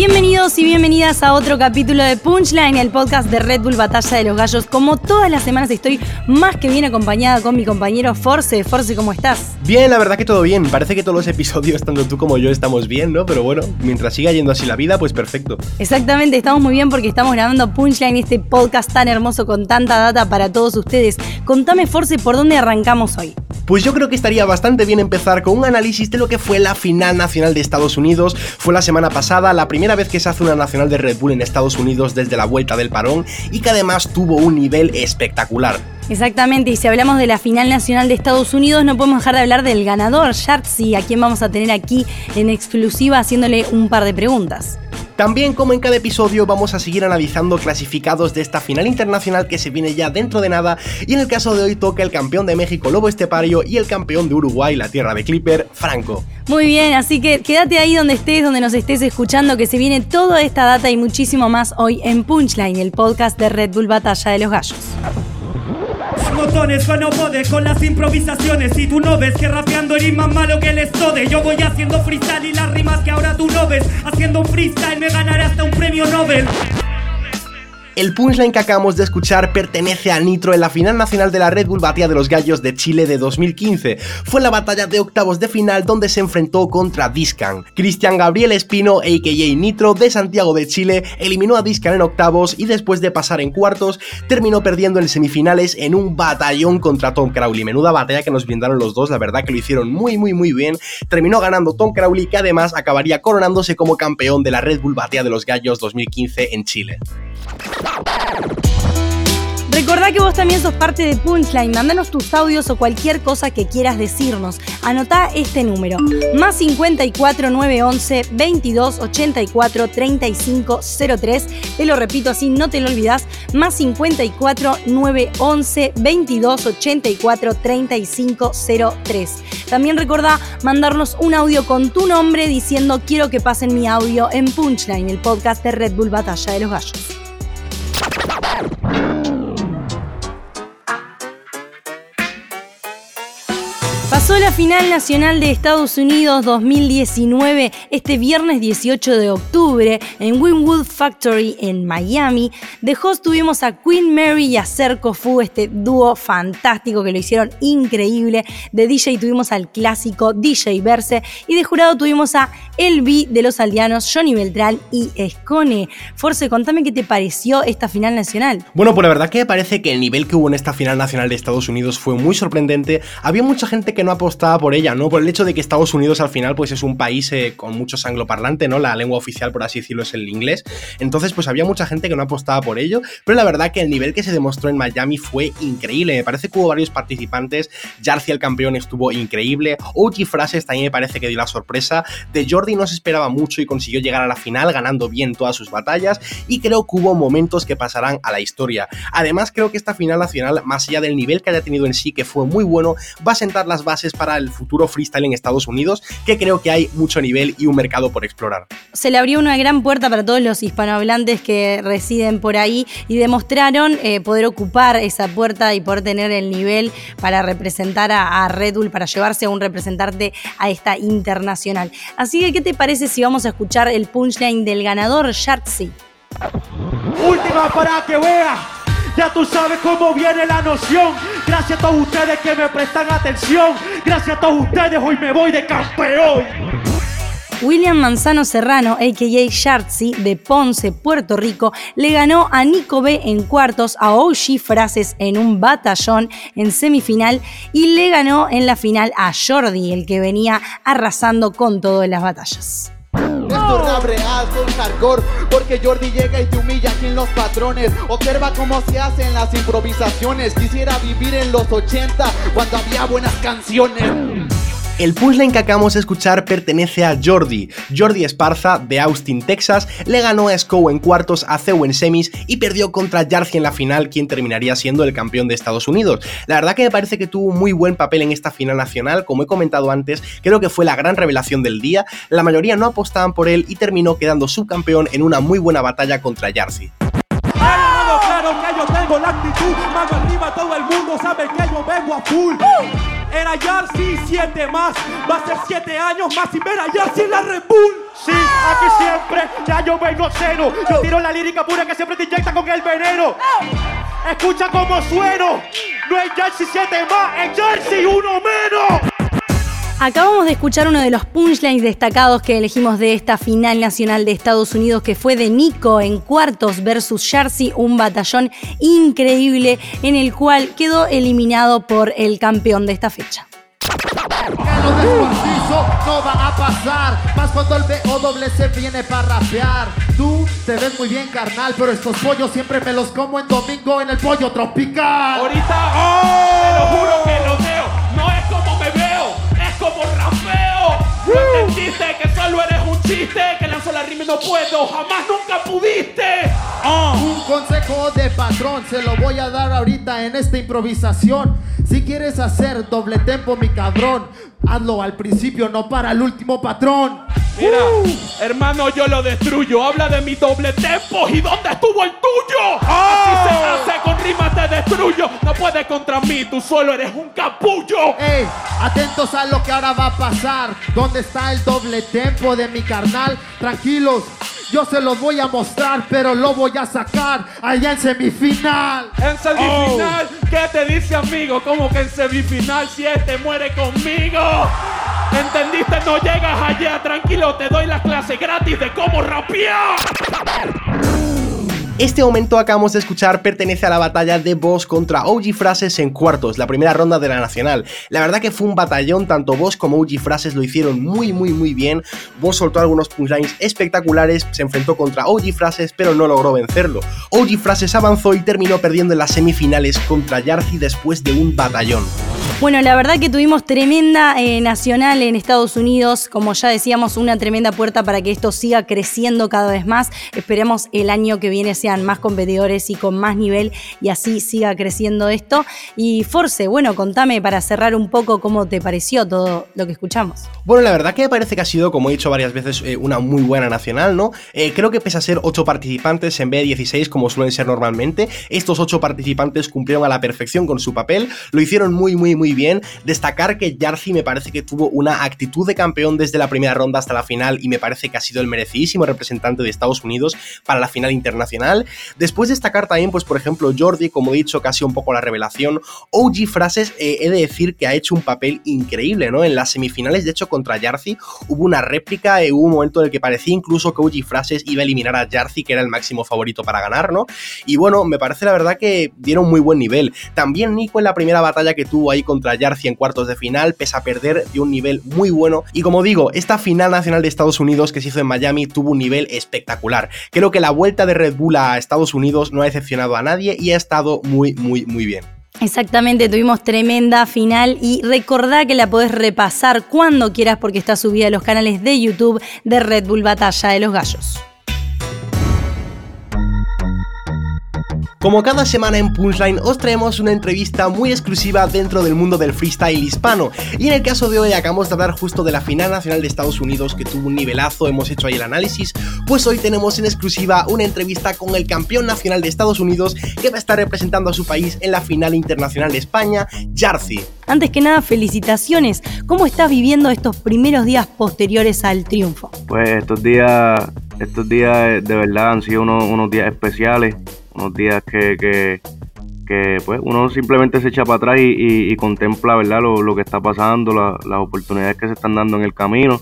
You mean? Bienvenidos y bienvenidas a otro capítulo de Punchline, el podcast de Red Bull Batalla de los Gallos. Como todas las semanas estoy más que bien acompañada con mi compañero Force. Force, ¿cómo estás? Bien, la verdad que todo bien. Parece que todos los episodios, tanto tú como yo, estamos bien, ¿no? Pero bueno, mientras siga yendo así la vida, pues perfecto. Exactamente, estamos muy bien porque estamos grabando Punchline, este podcast tan hermoso con tanta data para todos ustedes. Contame, Force, ¿por dónde arrancamos hoy? Pues yo creo que estaría bastante bien empezar con un análisis de lo que fue la final nacional de Estados Unidos. Fue la semana pasada, la primera vez que se hace una nacional de Red Bull en Estados Unidos desde la vuelta del parón y que además tuvo un nivel espectacular. Exactamente, y si hablamos de la final nacional de Estados Unidos, no podemos dejar de hablar del ganador, Shartsy, a quien vamos a tener aquí en exclusiva haciéndole un par de preguntas. También, como en cada episodio, vamos a seguir analizando clasificados de esta final internacional que se viene ya dentro de nada. Y en el caso de hoy toca el campeón de México, Lobo Estepario, y el campeón de Uruguay, la tierra de Clipper, Franco. Muy bien, así que quédate ahí donde estés, donde nos estés escuchando, que se viene toda esta data y muchísimo más hoy en Punchline, el podcast de Red Bull Batalla de los Gallos botones no pode con las improvisaciones. Y tú no ves que rapeando eres más malo que el estode Yo voy haciendo freestyle y las rimas que ahora tú no ves. Haciendo un freestyle me ganaré hasta un premio Nobel el punchline que acabamos de escuchar pertenece a Nitro en la final nacional de la Red Bull Batalla de los Gallos de Chile de 2015. Fue la batalla de octavos de final donde se enfrentó contra Discan. Cristian Gabriel Espino, a.k.a. Nitro, de Santiago de Chile, eliminó a Discan en octavos y después de pasar en cuartos, terminó perdiendo en semifinales en un batallón contra Tom Crowley. Menuda batalla que nos brindaron los dos, la verdad que lo hicieron muy muy muy bien. Terminó ganando Tom Crowley que además acabaría coronándose como campeón de la Red Bull Batalla de los Gallos 2015 en Chile. Recordá que vos también sos parte de Punchline. Mándanos tus audios o cualquier cosa que quieras decirnos. Anotá este número: más 54 911 22 84 35 03. Te lo repito así, no te lo olvidas. Más 54 911 22 84 35 03. También recordá mandarnos un audio con tu nombre diciendo quiero que pasen mi audio en Punchline, el podcast de Red Bull Batalla de los Gallos. Pasó la final nacional de Estados Unidos 2019 este viernes 18 de octubre en Winwood Factory en Miami. De host tuvimos a Queen Mary y a Cerco Fu, este dúo fantástico que lo hicieron increíble. De DJ tuvimos al clásico DJ Verse y de jurado tuvimos a Elvi de los aldeanos, Johnny Beltrán y Escone. Force, contame qué te pareció esta final nacional. Bueno, pues la verdad que me parece que el nivel que hubo en esta final nacional de Estados Unidos fue muy sorprendente. Había mucha gente que no apostaba por ella, ¿no? Por el hecho de que Estados Unidos al final pues es un país eh, con muchos angloparlantes, ¿no? La lengua oficial, por así decirlo, es el inglés. Entonces pues había mucha gente que no apostaba por ello, pero la verdad que el nivel que se demostró en Miami fue increíble. Me parece que hubo varios participantes. Jarcy el campeón estuvo increíble. OG Frases también me parece que dio la sorpresa. De Jordi no se esperaba mucho y consiguió llegar a la final ganando bien todas sus batallas y creo que hubo momentos que pasarán a la historia. Además creo que esta final nacional, más allá del nivel que haya tenido en sí, que fue muy bueno, va a sentar las bases para el futuro freestyle en Estados Unidos, que creo que hay mucho nivel y un mercado por explorar. Se le abrió una gran puerta para todos los hispanohablantes que residen por ahí y demostraron eh, poder ocupar esa puerta y poder tener el nivel para representar a, Red Bull, para llevarse a un representante a esta internacional. Así que, ¿qué te parece si vamos a escuchar el punchline del ganador, Sharksy? Última para que vea ya tú sabes cómo viene la noción. Gracias a todos ustedes que me prestan atención. Gracias a todos ustedes, hoy me voy de campeón. William Manzano Serrano, a.k.a. Shartsy, de Ponce, Puerto Rico, le ganó a Nico B en cuartos, a Oshi Frases en un batallón en semifinal y le ganó en la final a Jordi, el que venía arrasando con todo en las batallas. Es rap real, soy hardcore Porque Jordi llega y te humilla aquí en los patrones. Observa cómo se hacen las improvisaciones. Quisiera vivir en los 80 cuando había buenas canciones el punchline que acabamos de escuchar pertenece a Jordi. Jordi Esparza, de Austin, Texas, le ganó a Scow en cuartos, a Ceu en semis y perdió contra Jarcy en la final, quien terminaría siendo el campeón de Estados Unidos. La verdad que me parece que tuvo un muy buen papel en esta final nacional, como he comentado antes, creo que fue la gran revelación del día. La mayoría no apostaban por él y terminó quedando subcampeón en una muy buena batalla contra Jarcy. Claro que yo tengo la actitud, arriba todo el mundo sabe que yo vengo a full. Era Yarsi, siete más. Va a ser siete años más sin ver a Yarsi en la Red Bull. Sí, aquí siempre, ya yo vengo cero. Yo tiro la lírica pura que siempre te inyecta con el veneno. Escucha cómo sueno. No es Jersey 7 más, es Jersey uno menos. Acabamos de escuchar uno de los punchlines destacados que elegimos de esta final nacional de Estados Unidos que fue de Nico en cuartos versus Jersey, un batallón increíble en el cual quedó eliminado por el campeón de esta fecha. no va a pasar, más cuando el BO se viene para rapear. Tú te ves muy bien, carnal, pero estos pollos siempre me los como en domingo en el pollo tropical. Ahorita, ¡Oh! te lo juro que lo veo, no es como me No entendiste que solo eres un chiste, que lanzo la rima y no puedo, jamás nunca pudiste. Ah. Un consejo de patrón se lo voy a dar ahorita en esta improvisación. Si quieres hacer doble tempo, mi cabrón, hazlo al principio, no para el último patrón. Mira, hermano, yo lo destruyo. Habla de mi doble tempo y dónde estuvo el tuyo. Así se ah. hace, con mí, tú solo eres un capullo. Ey, atentos a lo que ahora va a pasar. ¿Dónde está el doble tempo de mi carnal? Tranquilos, yo se los voy a mostrar, pero lo voy a sacar allá en semifinal. En semifinal, oh. ¿qué te dice amigo? ¿Cómo que en semifinal si este muere conmigo? ¿Entendiste? No llegas allá, tranquilo, te doy la clase gratis de cómo rapear. Este momento acabamos de escuchar pertenece a la batalla de Boss contra OG Frases en cuartos, la primera ronda de la nacional. La verdad que fue un batallón, tanto Boss como OG Frases lo hicieron muy muy muy bien. Boss soltó algunos punchlines espectaculares, se enfrentó contra OG Frases pero no logró vencerlo. OG Frases avanzó y terminó perdiendo en las semifinales contra Yarzi después de un batallón. Bueno, la verdad que tuvimos tremenda eh, nacional en Estados Unidos, como ya decíamos, una tremenda puerta para que esto siga creciendo cada vez más. Esperemos el año que viene más competidores y con más nivel y así siga creciendo esto. Y Force, bueno, contame para cerrar un poco cómo te pareció todo lo que escuchamos. Bueno, la verdad que me parece que ha sido, como he dicho varias veces, eh, una muy buena nacional, ¿no? Eh, creo que pese a ser 8 participantes en vez de 16 como suelen ser normalmente, estos 8 participantes cumplieron a la perfección con su papel, lo hicieron muy, muy, muy bien. Destacar que Yarzi me parece que tuvo una actitud de campeón desde la primera ronda hasta la final y me parece que ha sido el merecidísimo representante de Estados Unidos para la final internacional. Después destacar también, pues por ejemplo, Jordi, como he dicho, casi un poco la revelación. OG Frases, eh, he de decir que ha hecho un papel increíble, ¿no? En las semifinales, de hecho, contra Yarzi hubo una réplica, eh, hubo un momento en el que parecía incluso que OG Frases iba a eliminar a Yarzi, que era el máximo favorito para ganar, ¿no? Y bueno, me parece la verdad que dieron muy buen nivel. También Nico en la primera batalla que tuvo ahí contra Yarzi en cuartos de final, pese a perder de un nivel muy bueno. Y como digo, esta final nacional de Estados Unidos que se hizo en Miami tuvo un nivel espectacular. Creo que la vuelta de Red Bull a Estados Unidos no ha decepcionado a nadie y ha estado muy, muy, muy bien. Exactamente, tuvimos tremenda final y recordá que la podés repasar cuando quieras porque está subida a los canales de YouTube de Red Bull Batalla de los Gallos. Como cada semana en Punchline os traemos una entrevista muy exclusiva dentro del mundo del freestyle hispano y en el caso de hoy acabamos de hablar justo de la final nacional de Estados Unidos que tuvo un nivelazo, hemos hecho ahí el análisis, pues hoy tenemos en exclusiva una entrevista con el campeón nacional de Estados Unidos que va a estar representando a su país en la final internacional de España, Jarzi. Antes que nada, felicitaciones. ¿Cómo estás viviendo estos primeros días posteriores al triunfo? Pues estos días, estos días de verdad han sido unos días especiales unos días que, que, pues uno simplemente se echa para atrás y, contempla verdad lo, que está pasando, las oportunidades que se están dando en el camino.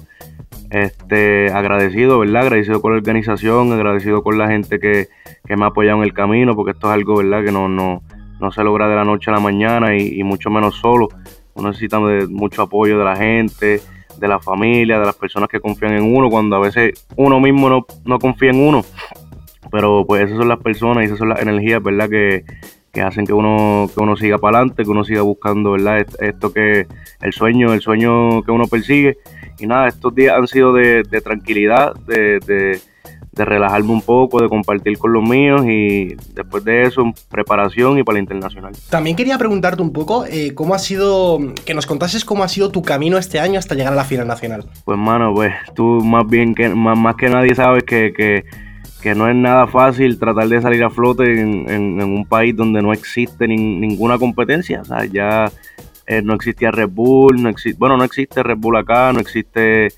Este, agradecido, ¿verdad? Agradecido con la organización, agradecido con la gente que, me ha apoyado en el camino, porque esto es algo, ¿verdad? Que no, no, no se logra de la noche a la mañana y, mucho menos solo. Uno necesita mucho apoyo de la gente, de la familia, de las personas que confían en uno, cuando a veces uno mismo no, no confía en uno. Pero pues esas son las personas y esas son las energías, ¿verdad? Que, hacen que uno, que uno siga para adelante, que uno siga buscando, ¿verdad? Esto que el sueño, el sueño que uno persigue. Y nada, estos días han sido de, tranquilidad, de, de, relajarme un poco, de compartir con los míos y después de eso, preparación y para la internacional. También quería preguntarte un poco eh, cómo ha sido, que nos contases cómo ha sido tu camino este año hasta llegar a la final nacional. Pues, mano, pues tú más bien que, más, más que nadie sabes que, que que no es nada fácil tratar de salir a flote en, un país donde no existe ninguna competencia. O sea, ya eh, no existía Red Bull, no bueno, no existe Red Bull acá, no existe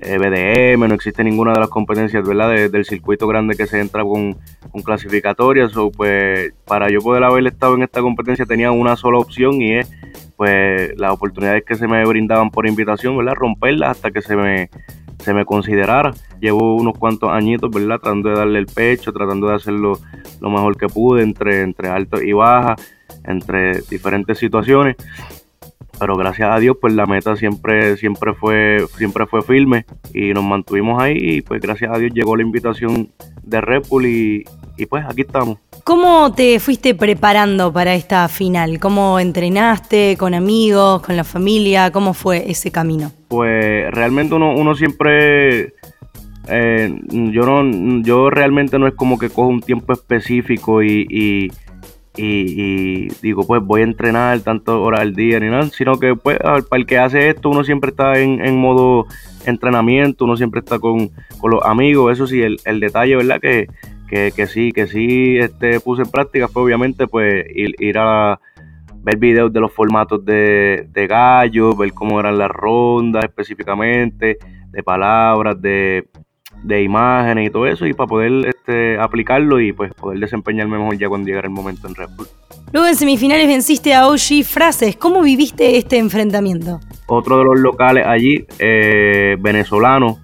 eh, BDM, no existe ninguna de las competencias ¿verdad? del circuito grande que se entra con, con clasificatorias. O pues para yo poder haber estado en esta competencia tenía una sola opción y es pues las oportunidades que se me brindaban por invitación, ¿verdad? Romperlas hasta que se me, se me considerara. Llevo unos cuantos añitos, ¿verdad? Tratando de darle el pecho, tratando de hacerlo lo mejor que pude entre, entre altos y bajas, entre diferentes situaciones pero gracias a Dios pues la meta siempre siempre fue siempre fue firme y nos mantuvimos ahí y pues gracias a Dios llegó la invitación de Red Bull y, pues aquí estamos. ¿Cómo te fuiste preparando para esta final? ¿Cómo entrenaste con amigos, con la familia? ¿Cómo fue ese camino? Pues realmente uno, uno siempre eh, yo no yo realmente no es como que cojo un tiempo específico y y, digo, pues voy a entrenar tantas horas al día ni nada, sino que pues para el que hace esto uno siempre está en, modo entrenamiento, uno siempre está con, los amigos, eso sí, el, detalle, ¿verdad? Que, que, sí, que sí este, puse en práctica fue obviamente pues ir, a ver videos de los formatos de, de gallos, ver cómo eran las rondas específicamente, de palabras, de de imágenes y todo eso y para poder este, aplicarlo y pues poder desempeñarme mejor ya cuando llegara el momento en Red Bull. Luego en semifinales venciste a OG Frases. ¿Cómo viviste este enfrentamiento? Otro de los locales allí, eh, venezolano,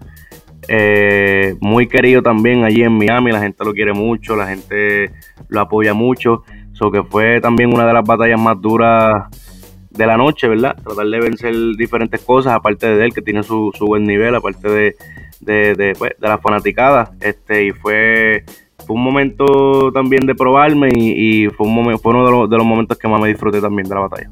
eh, muy querido también allí en Miami. La gente lo quiere mucho, la gente lo apoya mucho. So que fue también una de las batallas más duras de la noche, ¿verdad? Tratar de vencer diferentes cosas, aparte de él, que tiene su, su buen nivel, aparte de de, de, pues, de la fanaticada. Este, y fue, fue un momento también de probarme y, fue, un momento, fue uno de los, de los momentos que más me disfruté también de la batalla.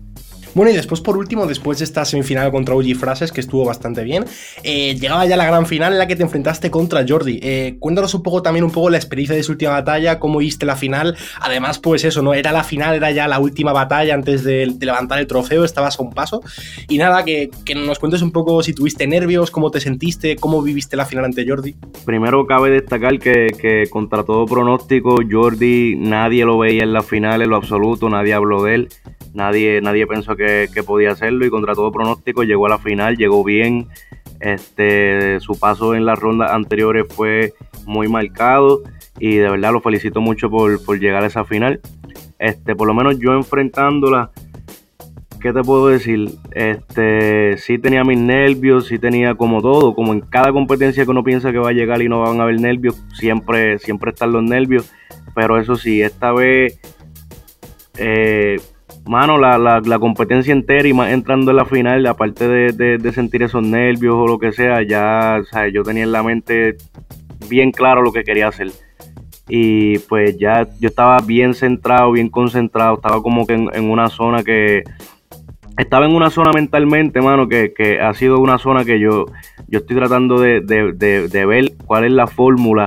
Bueno, y después, por último, después de esta semifinal contra OG Frases, que estuvo bastante bien, eh, llegaba ya la gran final en la que te enfrentaste contra Jordi. Eh, cuéntanos un poco también un poco la experiencia de su última batalla, cómo viste la final. Además, pues eso, ¿no? Era la final, era ya la última batalla antes de, levantar el trofeo, estabas a un paso. Y nada, que, nos cuentes un poco si tuviste nervios, cómo te sentiste, cómo viviste la final ante Jordi. Primero cabe destacar que, que contra todo pronóstico, Jordi nadie lo veía en la final en lo absoluto, nadie habló de él. Nadie, nadie pensó que, podía hacerlo y contra todo pronóstico llegó a la final, llegó bien. Este, su paso en las rondas anteriores fue muy marcado y de verdad lo felicito mucho por, llegar a esa final. Este, por lo menos yo enfrentándola, ¿qué te puedo decir? Este, sí tenía mis nervios, sí tenía como todo, como en cada competencia que uno piensa que va a llegar y no van a haber nervios, siempre, siempre están los nervios. Pero eso sí, esta vez eh, mano, la, la, la, competencia entera y más entrando en la final, aparte de, sentir esos nervios o lo que sea, ya yo tenía en la mente bien claro lo que quería hacer. Y pues ya yo estaba bien centrado, bien concentrado, estaba como que en, una zona que... Estaba en una zona mentalmente, mano, que, que, ha sido una zona que yo, yo estoy tratando de, de ver cuál es la fórmula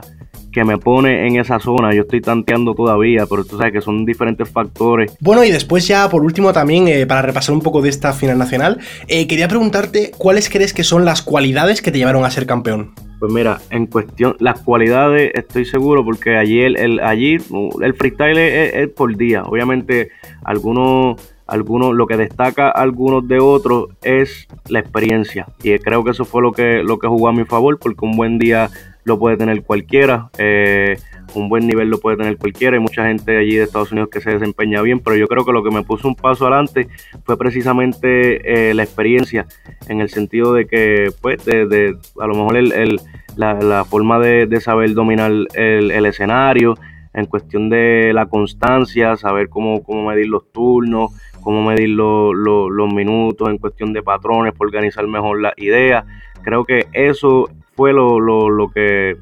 que me pone en esa zona. Yo estoy tanteando todavía, pero tú sabes que son diferentes factores. Bueno, y después ya por último también, eh, para repasar un poco de esta final nacional, eh, quería preguntarte cuáles crees que son las cualidades que te llevaron a ser campeón. Pues mira, en cuestión, las cualidades estoy seguro porque allí el, allí, el freestyle es, por día. Obviamente, algunos, algunos, lo que destaca algunos de otros es la experiencia. Y creo que eso fue lo que, lo que jugó a mi favor, porque un buen día lo puede tener cualquiera, eh, un buen nivel lo puede tener cualquiera, hay mucha gente allí de Estados Unidos que se desempeña bien, pero yo creo que lo que me puso un paso adelante fue precisamente eh, la experiencia, en el sentido de que, pues, de, a lo mejor el, la, forma de, saber dominar el, escenario, en cuestión de la constancia, saber cómo, cómo medir los turnos, cómo medir los minutos, en cuestión de patrones, para organizar mejor las ideas. Creo que eso fue lo, lo, lo, que,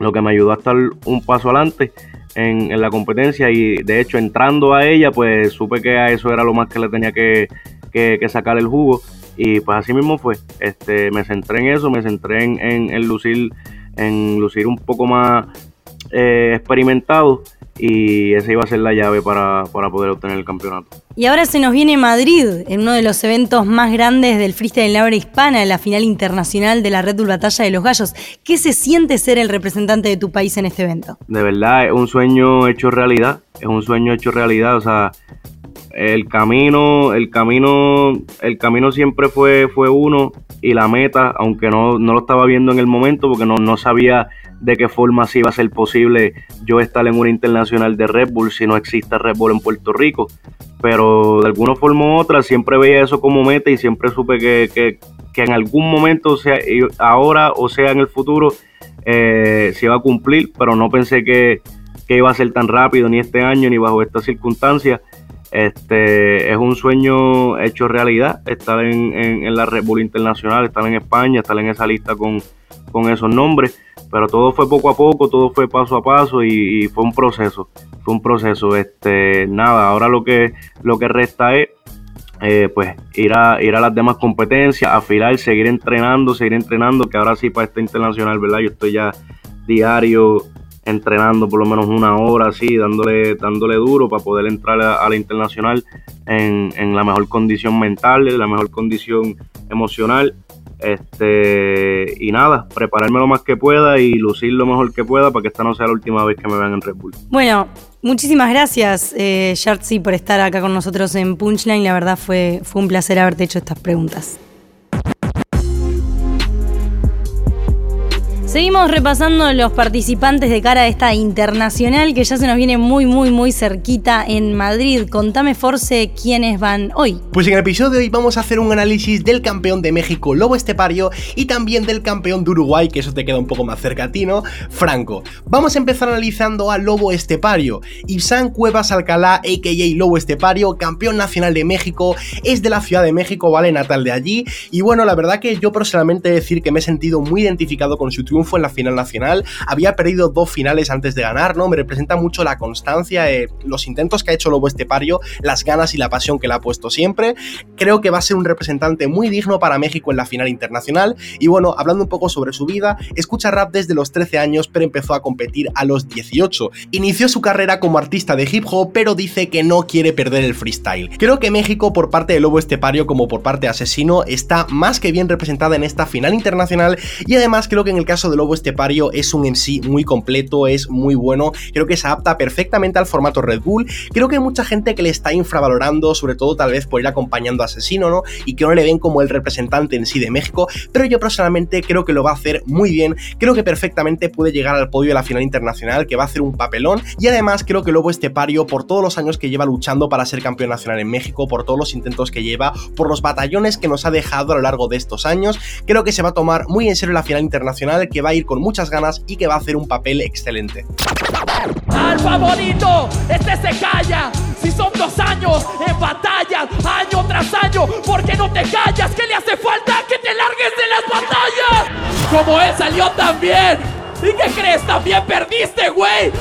lo que me ayudó a estar un paso adelante en, en, la competencia y de hecho entrando a ella pues supe que a eso era lo más que le tenía que, que, sacar el jugo y pues así mismo fue, este, me centré en eso, me centré en, en, lucir en lucir un poco más eh, experimentado y esa iba a ser la llave para, poder obtener el campeonato. Y ahora se nos viene Madrid, en uno de los eventos más grandes del freestyle en la hora hispana, en la final internacional de la Red Bull Batalla de los Gallos. ¿Qué se siente ser el representante de tu país en este evento? De verdad, es un sueño hecho realidad, es un sueño hecho realidad, o sea, el camino, el camino, el camino siempre fue, fue uno y la meta, aunque no, no lo estaba viendo en el momento porque no, no sabía de qué forma sí iba a ser posible yo estar en una internacional de Red Bull si no existe Red Bull en Puerto Rico. Pero de alguna forma u otra siempre veía eso como meta y siempre supe que, que, que en algún momento, sea ahora o sea en el futuro, eh, se iba a cumplir, pero no pensé que, que iba a ser tan rápido ni este año ni bajo estas circunstancias. Este es un sueño hecho realidad, estar en, en, la Red Bull Internacional, estar en España, estar en esa lista con, con esos nombres, pero todo fue poco a poco, todo fue paso a paso y, fue un proceso, fue un proceso. Este, nada, ahora lo que, lo que resta es eh, pues ir a, ir a las demás competencias, afilar, seguir entrenando, seguir entrenando, que ahora sí para esta internacional, ¿verdad? Yo estoy ya diario entrenando por lo menos una hora así, dándole, dándole duro para poder entrar a, la internacional en, en, la mejor condición mental, en la mejor condición emocional. Este, y nada, prepararme lo más que pueda y lucir lo mejor que pueda para que esta no sea la última vez que me vean en Red Bull. Bueno, muchísimas gracias, eh, por estar acá con nosotros en Punchline. La verdad fue, fue un placer haberte hecho estas preguntas. Seguimos repasando los participantes de cara a esta internacional que ya se nos viene muy, muy, muy cerquita en Madrid. Contame, Force, quiénes van hoy. Pues en el episodio de hoy vamos a hacer un análisis del campeón de México, Lobo Estepario, y también del campeón de Uruguay, que eso te queda un poco más cerca a ti, ¿no? Franco. Vamos a empezar analizando a Lobo Estepario. Ibsan Cuevas Alcalá, a.k.a. Lobo Estepario, campeón nacional de México, es de la Ciudad de México, ¿vale? Natal de allí. Y bueno, la verdad que yo personalmente decir que me he sentido muy identificado con su triunfo fue en la final nacional, había perdido dos finales antes de ganar, ¿no? Me representa mucho la constancia, eh, los intentos que ha hecho Lobo Estepario, las ganas y la pasión que le ha puesto siempre. Creo que va a ser un representante muy digno para México en la final internacional. Y bueno, hablando un poco sobre su vida, escucha rap desde los 13 años, pero empezó a competir a los 18. Inició su carrera como artista de hip hop, pero dice que no quiere perder el freestyle. Creo que México, por parte de Lobo Estepario como por parte de Asesino, está más que bien representada en esta final internacional y además creo que en el caso de Lobo Estepario es un MC muy completo, es muy bueno, creo que se adapta perfectamente al formato Red Bull, creo que hay mucha gente que le está infravalorando, sobre todo tal vez por ir acompañando a Asesino, ¿no? Y que no le ven como el representante en sí de México, pero yo personalmente creo que lo va a hacer muy bien, creo que perfectamente puede llegar al podio de la final internacional, que va a hacer un papelón, y además creo que Lobo Estepario, por todos los años que lleva luchando para ser campeón nacional en México, por todos los intentos que lleva, por los batallones que nos ha dejado a lo largo de estos años, creo que se va a tomar muy en serio la final internacional, que va a ir con muchas ganas y que va a hacer un papel excelente. Al favorito, este se calla. Si son dos años en batalla, año tras año, ¿por qué no te callas? ¿Qué le hace falta? Que te largues de las batallas. Como él salió también. ¿Y qué crees? También perdiste, güey.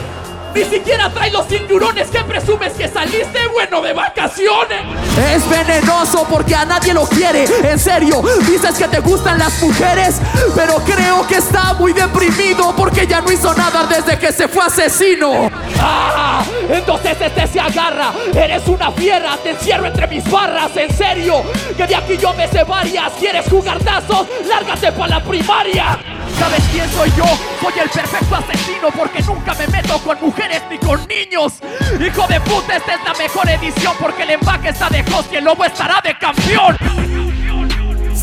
Ni siquiera trae los cinturones que presumes que saliste bueno de vacaciones. Es venenoso porque a nadie lo quiere. En serio, dices que te gustan las mujeres, pero creo que está muy deprimido porque ya no hizo nada desde que se fue asesino. Ah, entonces este se agarra. Eres una fiera, te encierro entre mis barras. En serio, que de aquí yo me sé varias. ¿Quieres jugar tazos? Lárgate para la primaria. ¿Sabes quién soy yo? Soy el perfecto asesino porque nunca me meto con mujeres ni con niños. Hijo de puta, esta es la mejor edición porque el empaque está de host y el lobo estará de campeón.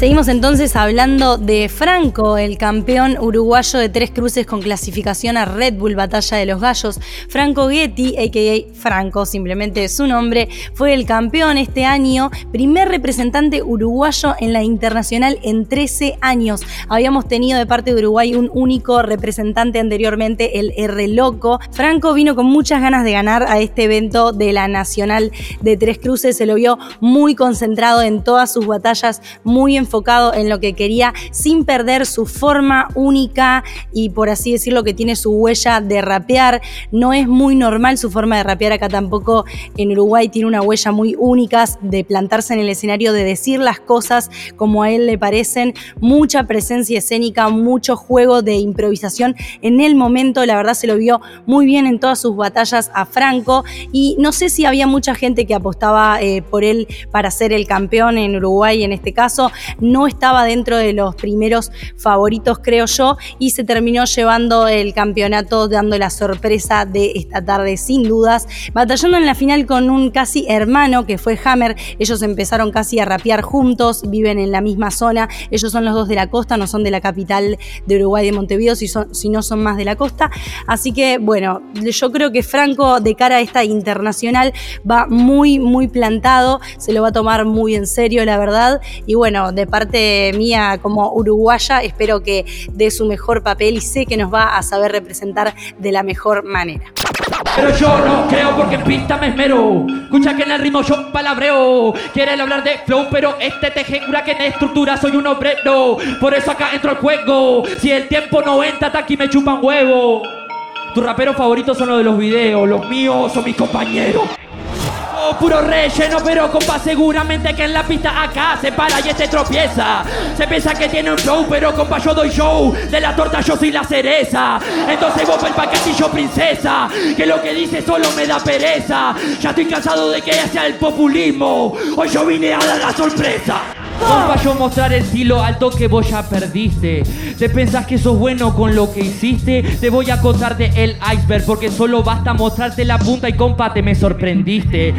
Seguimos entonces hablando de Franco, el campeón uruguayo de tres cruces con clasificación a Red Bull Batalla de los Gallos. Franco Getty, a.k.a. Franco, simplemente su nombre, fue el campeón este año, primer representante uruguayo en la internacional en 13 años. Habíamos tenido de parte de Uruguay un único representante anteriormente, el R Loco. Franco vino con muchas ganas de ganar a este evento de la Nacional de Tres Cruces, se lo vio muy concentrado en todas sus batallas, muy enfocado enfocado en lo que quería sin perder su forma única y por así decirlo que tiene su huella de rapear. No es muy normal su forma de rapear acá tampoco. En Uruguay tiene una huella muy única de plantarse en el escenario, de decir las cosas como a él le parecen, mucha presencia escénica, mucho juego de improvisación. En el momento, la verdad se lo vio muy bien en todas sus batallas a Franco. Y no sé si había mucha gente que apostaba eh, por él para ser el campeón en Uruguay en este caso, no estaba dentro de los primeros favoritos, creo yo, y se terminó llevando el campeonato dando la sorpresa de esta tarde, sin dudas, batallando en la final con un casi hermano que fue Hammer. Ellos empezaron casi a rapear juntos, viven en la misma zona. Ellos son los dos de la costa, no son de la capital de Uruguay, de Montevideo, si, no son más de la costa. Así que, bueno, yo creo que Franco, de cara a esta internacional, va muy, muy plantado, se lo va a tomar muy en serio, la verdad. Y bueno, de parte mía como uruguaya, espero que dé su mejor papel y sé que nos va a saber representar de la mejor manera. Pero yo no creo porque en pista me esmero. Escucha que en el ritmo yo palabreo. Quieren hablar de flow, pero este te jura que en estructura soy un obrero. Por eso acá entro al juego. Si el tiempo no entra, hasta aquí me chupan huevo. Tus raperos favoritos son los de los videos, los míos son mis compañeros. Puro relleno, pero compa, seguramente que en la pista acá se para y este tropieza. Se piensa que tiene un flow, pero compa, yo doy show. De la torta yo soy la cereza. Entonces vos el paquetillo princesa. Que lo que dice solo me da pereza. Ya estoy cansado de que sea el populismo. Hoy yo vine a dar la sorpresa. Compa, yo mostrar el estilo alto que vos ya perdiste. ¿Te pensás que sos bueno con lo que hiciste? Te voy a contar el iceberg porque solo basta mostrarte la punta y compa, te me sorprendiste.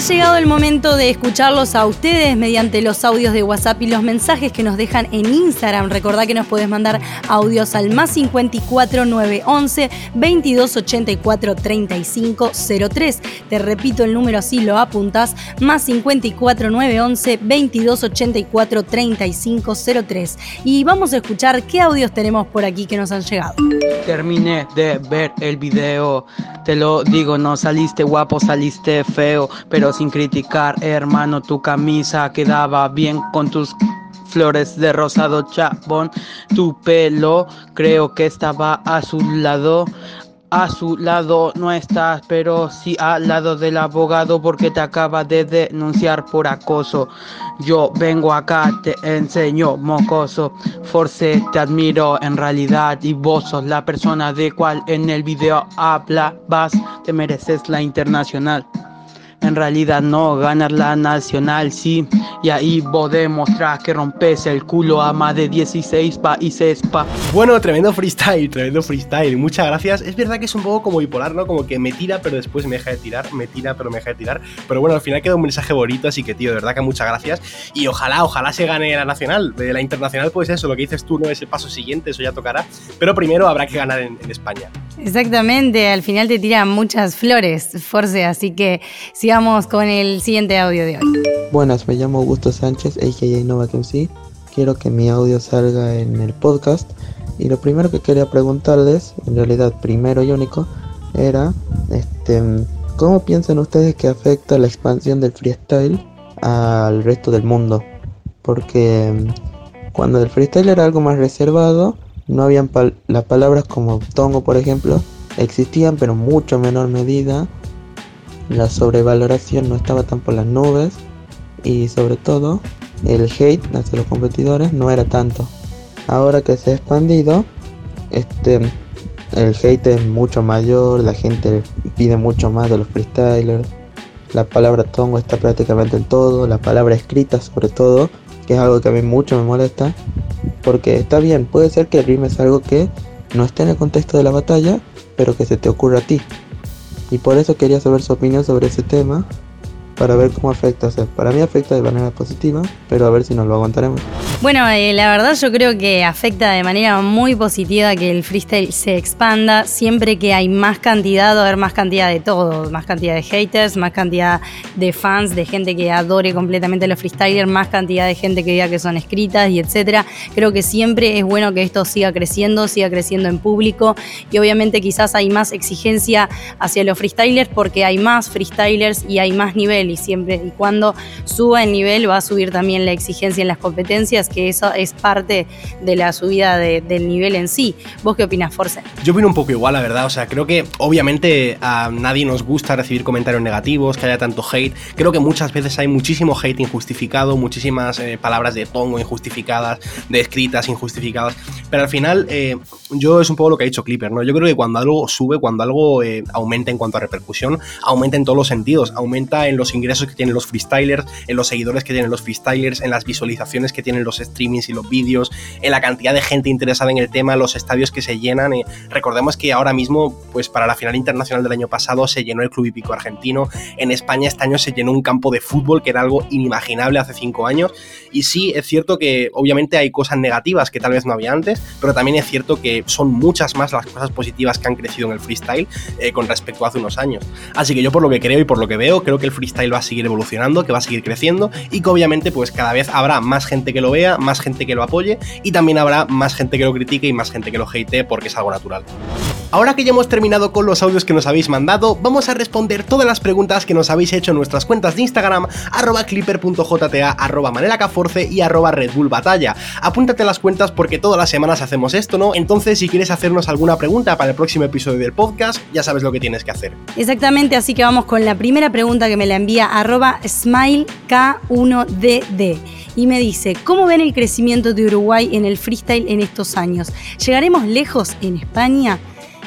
Ha llegado el momento de escucharlos a ustedes mediante los audios de WhatsApp y los mensajes que nos dejan en Instagram. Recordá que nos puedes mandar audios al más 54 911 2284 3503. Te repito el número si lo apuntas, más 54 911 2284 3503. Y vamos a escuchar qué audios tenemos por aquí que nos han llegado. Terminé de ver el video, te lo digo, no saliste guapo, saliste feo, pero sin criticar, hermano, tu camisa quedaba bien con tus flores de rosado chabón. Tu pelo creo que estaba a su lado. A su lado no estás, pero sí al lado del abogado porque te acaba de denunciar por acoso. Yo vengo acá, te enseño mocoso. Force, te admiro en realidad y vos sos la persona de cual en el video hablabas. Te mereces la internacional en realidad no ganar la nacional, sí. Y ahí vos demostrar que rompes el culo a más de 16 países, pa. Bueno, tremendo freestyle, tremendo freestyle. Muchas gracias. Es verdad que es un poco como bipolar, ¿no? Como que me tira, pero después me deja de tirar, me tira, pero me deja de tirar. Pero bueno, al final queda un mensaje bonito, así que, tío, de verdad que muchas gracias. Y ojalá, ojalá se gane la nacional. De la internacional, pues eso, lo que dices tú no es el paso siguiente, eso ya tocará. Pero primero habrá que ganar en España. Exactamente, al final te tiran muchas flores, Force, así que sigamos con el siguiente audio de hoy. Buenas, me llamo Augusto Sánchez, a.k.a. Nova MC. Quiero que mi audio salga en el podcast. Y lo primero que quería preguntarles, en realidad primero y único, era este, ¿cómo piensan ustedes que afecta la expansión del freestyle al resto del mundo? Porque mm, cuando el freestyle era algo más reservado, no habían pal las palabras como tongo, por ejemplo, existían, pero mucho menor medida. La sobrevaloración no estaba tan por las nubes y sobre todo el hate hacia los competidores no era tanto. Ahora que se ha expandido, este el hate es mucho mayor, la gente pide mucho más de los freestylers. La palabra tongo está prácticamente en todo, la palabra escrita sobre todo, que es algo que a mí mucho me molesta, porque está bien, puede ser que el es algo que no esté en el contexto de la batalla, pero que se te ocurra a ti. Y por eso quería saber su opinión sobre ese tema, para ver cómo afecta. O sea, para mí afecta de manera positiva, pero a ver si nos lo aguantaremos. Bueno, eh, la verdad yo creo que afecta de manera muy positiva que el freestyle se expanda siempre que hay más cantidad, o haber más cantidad de todo, más cantidad de haters, más cantidad de fans, de gente que adore completamente los freestylers, más cantidad de gente que diga que son escritas y etcétera. Creo que siempre es bueno que esto siga creciendo, siga creciendo en público y obviamente quizás hay más exigencia hacia los freestylers porque hay más freestylers y hay más nivel y siempre y cuando suba el nivel va a subir también la exigencia en las competencias que eso es parte de la subida de, del nivel en sí. ¿Vos qué opinas, Force? Yo opino un poco igual, la verdad. O sea, creo que obviamente a nadie nos gusta recibir comentarios negativos, que haya tanto hate. Creo que muchas veces hay muchísimo hate injustificado, muchísimas eh, palabras de tongo injustificadas, de escritas injustificadas. Pero al final, eh, yo es un poco lo que ha dicho Clipper, ¿no? Yo creo que cuando algo sube, cuando algo eh, aumenta en cuanto a repercusión, aumenta en todos los sentidos. Aumenta en los ingresos que tienen los freestylers, en los seguidores que tienen los freestylers, en las visualizaciones que tienen los streamings y los vídeos, en la cantidad de gente interesada en el tema, los estadios que se llenan. Eh, recordemos que ahora mismo, pues para la final internacional del año pasado se llenó el Club Hípico Argentino. En España este año se llenó un campo de fútbol que era algo inimaginable hace cinco años. Y sí, es cierto que obviamente hay cosas negativas que tal vez no había antes, pero también es cierto que son muchas más las cosas positivas que han crecido en el freestyle eh, con respecto a hace unos años. Así que yo por lo que creo y por lo que veo, creo que el freestyle va a seguir evolucionando, que va a seguir creciendo y que obviamente pues cada vez habrá más gente que lo vea, más gente que lo apoye y también habrá más gente que lo critique y más gente que lo hate porque es algo natural. Ahora que ya hemos terminado con los audios que nos habéis mandado, vamos a responder todas las preguntas que nos habéis hecho en nuestras cuentas de Instagram, arroba clipper.jta, arroba manelacaforce y arroba Red. Apúntate las cuentas porque todas las semanas hacemos esto, ¿no? Entonces, si quieres hacernos alguna pregunta para el próximo episodio del podcast, ya sabes lo que tienes que hacer. Exactamente, así que vamos con la primera pregunta que me la envía arroba SmileK1DD y me dice, ¿cómo ven el crecimiento de Uruguay en el freestyle en estos años? ¿Llegaremos lejos en España?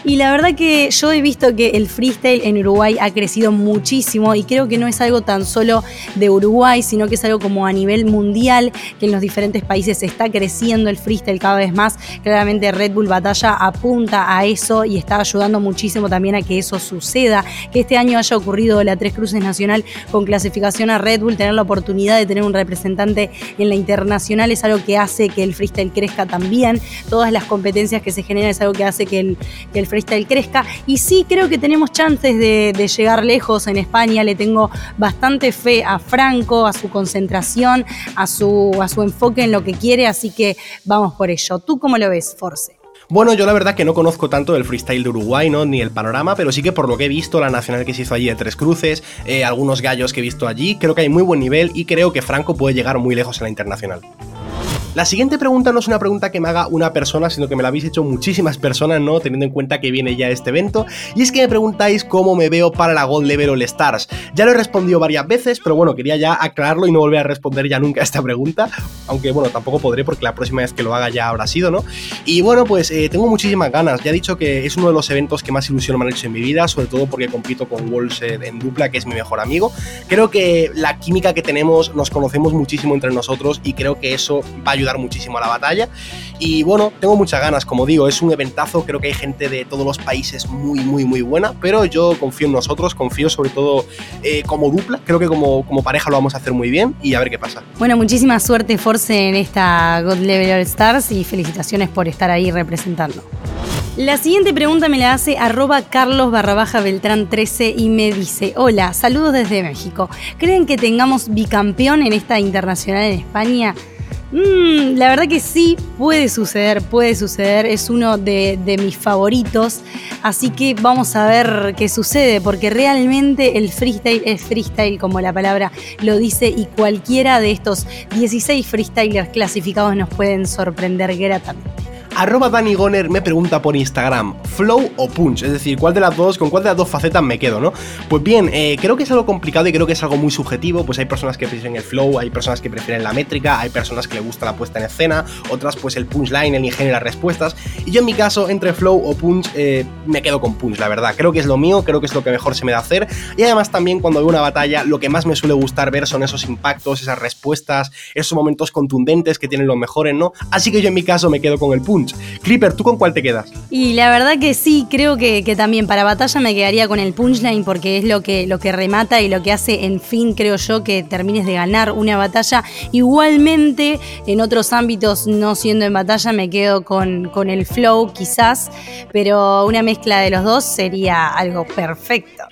Y la verdad que yo he visto que el freestyle en Uruguay ha crecido muchísimo y creo que no es algo tan solo de Uruguay, sino que es algo como a nivel mundial, que en los diferentes países está creciendo el freestyle cada vez más. Claramente Red Bull Batalla apunta a eso y está ayudando muchísimo también a que eso suceda, que este año haya ocurrido la Tres Cruces Nacional con clasificación a Red Bull, tener la oportunidad de tener un representante en la internacional es algo que hace que el freestyle crezca también. Todas las competencias que se generan es algo que hace que el, que el freestyle crezca. Y sí, creo que tenemos chances de, llegar lejos en España. Le tengo bastante fe a Franco, a su concentración, a su, a su enfoque en lo que quiere. Así que vamos por ello. ¿Tú cómo lo ves, Force? Bueno, yo la verdad que no conozco tanto el freestyle de Uruguay, ¿no? Ni el panorama, pero sí que por lo que he visto, la nacional que se hizo allí de Tres Cruces, eh, algunos gallos que he visto allí, creo que hay muy buen nivel y creo que Franco puede llegar muy lejos en la internacional. La siguiente pregunta no es una pregunta que me haga una persona, sino que me la habéis hecho muchísimas personas, ¿no? Teniendo en cuenta que viene ya este evento. Y es que me preguntáis cómo me veo para la Gold Level All Stars. Ya lo he respondido varias veces, pero bueno, quería ya aclararlo y no volver a responder ya nunca a esta pregunta. Aunque bueno, tampoco podré porque la próxima vez que lo haga ya habrá sido, ¿no? Y bueno, pues eh, tengo muchísimas ganas. Ya he dicho que es uno de los eventos que más ilusión me han hecho en mi vida, sobre todo porque compito con Wolves en dupla, que es mi mejor amigo. Creo que la química que tenemos, nos conocemos muchísimo entre nosotros y creo que eso va a ayudar muchísimo a la batalla. Y bueno, tengo muchas ganas, como digo, es un eventazo, creo que hay gente de todos los países muy, muy, muy buena, pero yo confío en nosotros, confío sobre todo eh, como dupla, creo que como, como pareja lo vamos a hacer muy bien y a ver qué pasa. Bueno, muchísima suerte, Force, en esta God Level All Stars y felicitaciones por estar ahí representando. La siguiente pregunta me la hace arroba Carlos barra baja Beltrán 13 y me dice, hola, saludos desde México. ¿Creen que tengamos bicampeón en esta internacional en España? Mm, la verdad que sí, puede suceder, puede suceder. Es uno de, de, mis favoritos. Así que vamos a ver qué sucede, porque realmente el freestyle es freestyle, como la palabra lo dice, y cualquiera de estos 16 freestylers clasificados nos pueden sorprender gratamente. Arroba Danny Goner me pregunta por Instagram, flow o punch, es decir, cuál de las dos, con cuál de las dos facetas me quedo, ¿no? Pues bien, eh, creo que es algo complicado y creo que es algo muy subjetivo, pues hay personas que prefieren el flow, hay personas que prefieren la métrica, hay personas que le gusta la puesta en escena, otras pues el punchline, el ingenio y las respuestas, y yo en mi caso, entre flow o punch, eh, me quedo con punch, la verdad, creo que es lo mío, creo que es lo que mejor se me da hacer, y además también cuando veo una batalla, lo que más me suele gustar ver son esos impactos, esas respuestas, esos momentos contundentes que tienen los mejores, ¿no? Así que yo en mi caso me quedo con el punch. Clipper, ¿tú con cuál te quedas? Y la verdad que sí, creo que, que, también para batalla me quedaría con el punchline porque es lo que, lo que remata y lo que hace, en fin, creo yo, que termines de ganar una batalla. Igualmente, en otros ámbitos, no siendo en batalla, me quedo con, con el flow quizás, pero una mezcla de los dos sería algo perfecto.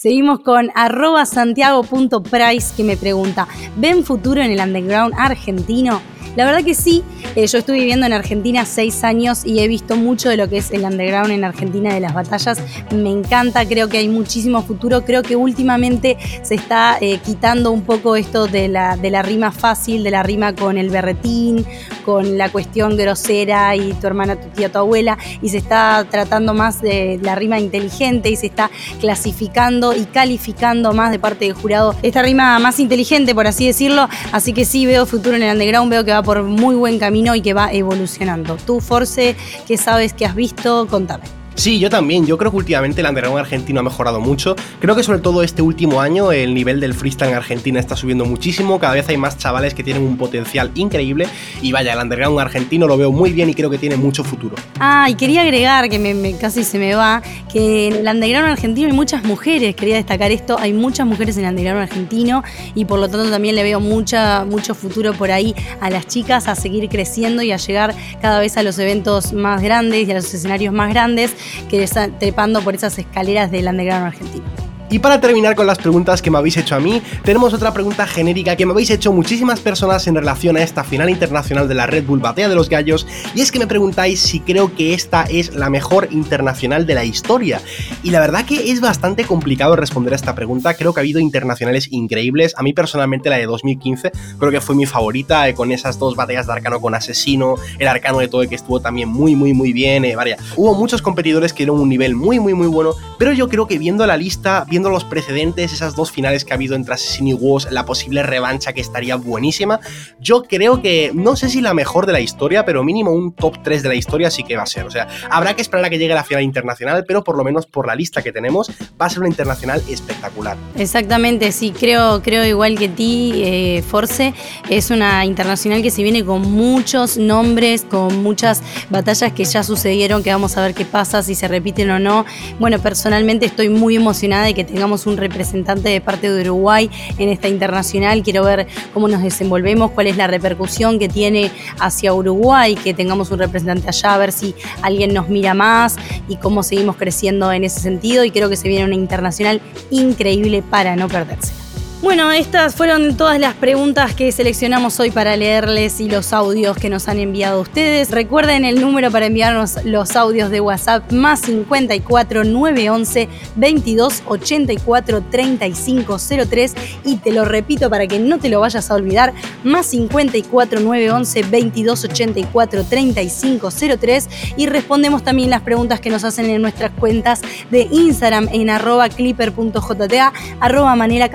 Seguimos con arroba santiago.price que me pregunta, ¿ven futuro en el underground argentino? La verdad que sí, eh, yo estuve viviendo en Argentina seis años y he visto mucho de lo que es el underground en Argentina de las batallas. Me encanta, creo que hay muchísimo futuro. Creo que últimamente se está eh, quitando un poco esto de la, de la rima fácil, de la rima con el berretín, con la cuestión grosera y tu hermana, tu tía, tu abuela, y se está tratando más de la rima inteligente y se está clasificando y calificando más de parte del jurado esta rima más inteligente, por así decirlo. Así que sí veo futuro en el underground, veo que va por muy buen camino y que va evolucionando. Tú, Force, ¿qué sabes que has visto? Contame. Sí, yo también. Yo creo que últimamente el underground argentino ha mejorado mucho. Creo que sobre todo este último año el nivel del freestyle en Argentina está subiendo muchísimo. Cada vez hay más chavales que tienen un potencial increíble. Y vaya, el underground argentino lo veo muy bien y creo que tiene mucho futuro. Ah, y quería agregar, que me, casi se me va, que en el underground argentino hay muchas mujeres. Quería destacar esto. Hay muchas mujeres en el underground argentino y por lo tanto también le veo mucha, mucho futuro por ahí a las chicas a seguir creciendo y a llegar cada vez a los eventos más grandes y a los escenarios más grandes que están trepando por esas escaleras del underground argentino. Y para terminar con las preguntas que me habéis hecho a mí, tenemos otra pregunta genérica que me habéis hecho muchísimas personas en relación a esta final internacional de la Red Bull Batea de los Gallos, y es que me preguntáis si creo que esta es la mejor internacional de la historia. Y la verdad que es bastante complicado responder a esta pregunta, creo que ha habido internacionales increíbles, a mí personalmente la de 2015 creo que fue mi favorita, eh, con esas dos batallas de arcano con asesino, el arcano de todo que estuvo también muy muy muy bien, eh, Hubo muchos competidores que dieron un nivel muy muy muy bueno, pero yo creo que viendo la lista, viendo los precedentes, esas dos finales que ha habido entre Assassin y Woz, la posible revancha que estaría buenísima, yo creo que no sé si la mejor de la historia, pero mínimo un top 3 de la historia sí que va a ser. O sea, habrá que esperar a que llegue la final internacional, pero por lo menos por la lista que tenemos, va a ser una internacional espectacular. Exactamente, sí, creo, creo igual que ti, eh, Force, es una internacional que se viene con muchos nombres, con muchas batallas que ya sucedieron, que vamos a ver qué pasa, si se repiten o no. Bueno, personalmente estoy muy emocionada de que tengamos un representante de parte de Uruguay en esta internacional. Quiero ver cómo nos desenvolvemos, cuál es la repercusión que tiene hacia Uruguay, que tengamos un representante allá, a ver si alguien nos mira más y cómo seguimos creciendo en ese sentido. Y creo que se viene una internacional increíble para no perderse. Bueno, estas fueron todas las preguntas que seleccionamos hoy para leerles y los audios que nos han enviado ustedes. Recuerden el número para enviarnos los audios de WhatsApp más 54 911 22 84 35 03 y te lo repito para que no te lo vayas a olvidar, más 54 911 22 84 35 03 y respondemos también las preguntas que nos hacen en nuestras cuentas de Instagram en arroba clipper.jta, arroba manera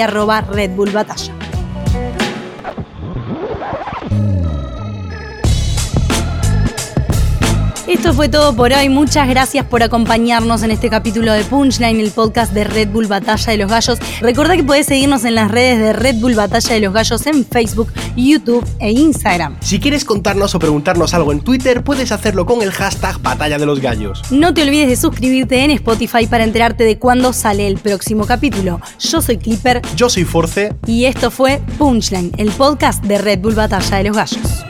y arroba Red Bull Batalla. Esto fue todo por hoy. Muchas gracias por acompañarnos en este capítulo de Punchline, el podcast de Red Bull Batalla de los Gallos. Recordá que podés seguirnos en las redes de Red Bull Batalla de los Gallos en Facebook, YouTube e Instagram. Si quieres contarnos o preguntarnos algo en Twitter, puedes hacerlo con el hashtag Batalla de los Gallos. No te olvides de suscribirte en Spotify para enterarte de cuándo sale el próximo capítulo. Yo soy Clipper. Yo soy Force. Y esto fue Punchline, el podcast de Red Bull Batalla de los Gallos.